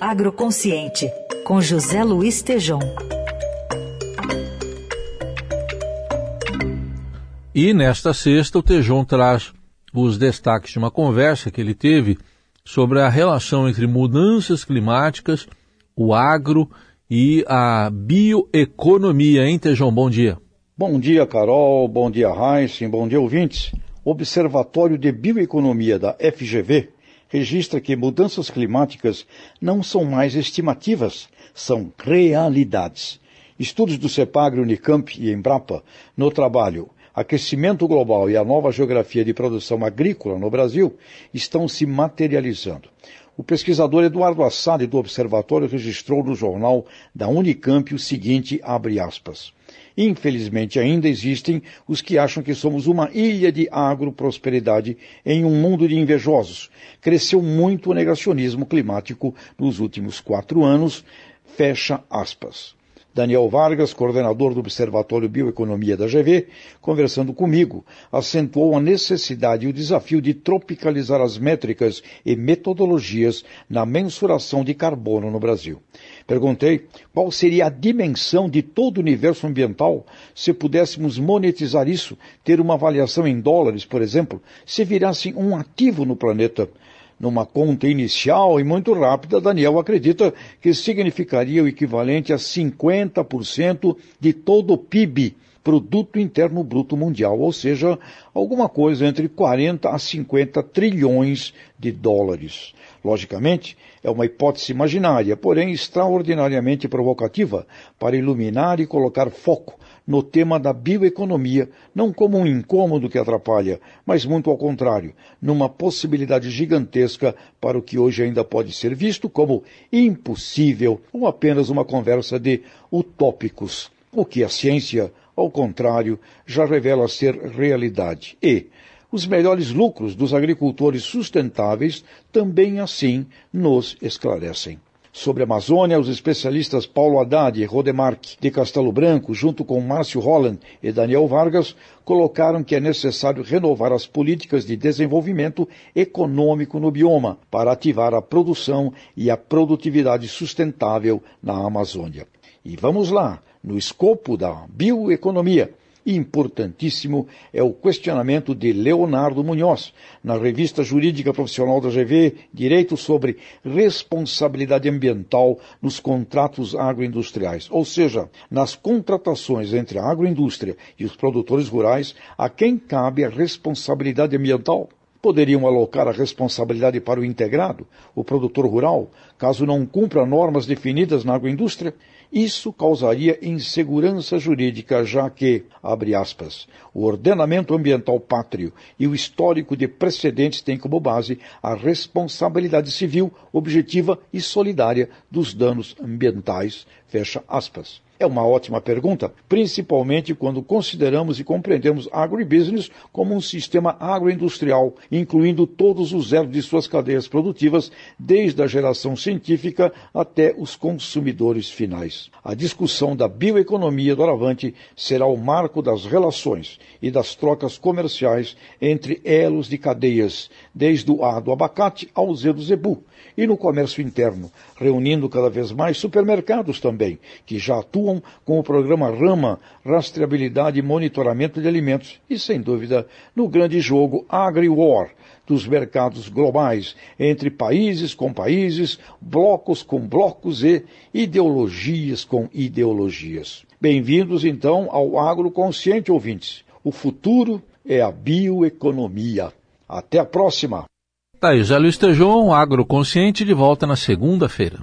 Agroconsciente, com José Luiz Tejom. E nesta sexta, o Tejom traz os destaques de uma conversa que ele teve sobre a relação entre mudanças climáticas, o agro e a bioeconomia. Hein, Tejom? Bom dia. Bom dia, Carol. Bom dia, Heisen. Bom dia, ouvintes. Observatório de Bioeconomia da FGV registra que mudanças climáticas não são mais estimativas, são realidades. Estudos do CEPAGRE, Unicamp e Embrapa no trabalho Aquecimento global e a nova geografia de produção agrícola no Brasil estão se materializando. O pesquisador Eduardo Assad do Observatório registrou no jornal da Unicamp o seguinte, abre aspas. Infelizmente, ainda existem os que acham que somos uma ilha de agroprosperidade em um mundo de invejosos. Cresceu muito o negacionismo climático nos últimos quatro anos. Fecha aspas. Daniel Vargas, coordenador do Observatório Bioeconomia da GV, conversando comigo, acentuou a necessidade e o desafio de tropicalizar as métricas e metodologias na mensuração de carbono no Brasil. Perguntei qual seria a dimensão de todo o universo ambiental se pudéssemos monetizar isso, ter uma avaliação em dólares, por exemplo, se virasse um ativo no planeta numa conta inicial e muito rápida, Daniel acredita que significaria o equivalente a 50% de todo o PIB, Produto Interno Bruto Mundial, ou seja, alguma coisa entre 40 a 50 trilhões de dólares. Logicamente, é uma hipótese imaginária, porém extraordinariamente provocativa para iluminar e colocar foco no tema da bioeconomia, não como um incômodo que atrapalha, mas muito ao contrário, numa possibilidade gigantesca para o que hoje ainda pode ser visto como impossível ou apenas uma conversa de utópicos, o que a ciência, ao contrário, já revela ser realidade. E os melhores lucros dos agricultores sustentáveis também assim nos esclarecem. Sobre a Amazônia, os especialistas Paulo Haddad e Rodemark de Castelo Branco, junto com Márcio Holland e Daniel Vargas, colocaram que é necessário renovar as políticas de desenvolvimento econômico no bioma para ativar a produção e a produtividade sustentável na Amazônia. E vamos lá, no escopo da bioeconomia importantíssimo é o questionamento de Leonardo Munhoz, na revista jurídica profissional da GV, Direito sobre Responsabilidade Ambiental nos Contratos Agroindustriais, ou seja, nas contratações entre a agroindústria e os produtores rurais, a quem cabe a responsabilidade ambiental poderiam alocar a responsabilidade para o integrado, o produtor rural, caso não cumpra normas definidas na agroindústria? Isso causaria insegurança jurídica, já que, abre aspas, o ordenamento ambiental pátrio e o histórico de precedentes têm como base a responsabilidade civil objetiva e solidária dos danos ambientais, fecha aspas. É uma ótima pergunta, principalmente quando consideramos e compreendemos agribusiness como um sistema agroindustrial, incluindo todos os elos de suas cadeias produtivas, desde a geração científica até os consumidores finais. A discussão da bioeconomia do Aravante será o marco das relações e das trocas comerciais entre elos de cadeias, desde o A do abacate ao Z do zebu, e no comércio interno, reunindo cada vez mais supermercados também, que já atuam com o programa Rama, Rastreabilidade e Monitoramento de Alimentos, e, sem dúvida, no grande jogo Agri-War, dos mercados globais, entre países com países, blocos com blocos e ideologias com ideologias. Bem-vindos, então, ao Agroconsciente, ouvintes. O futuro é a bioeconomia. Até a próxima! Tá aí, Luiz Tejon, Agroconsciente, de volta na segunda-feira.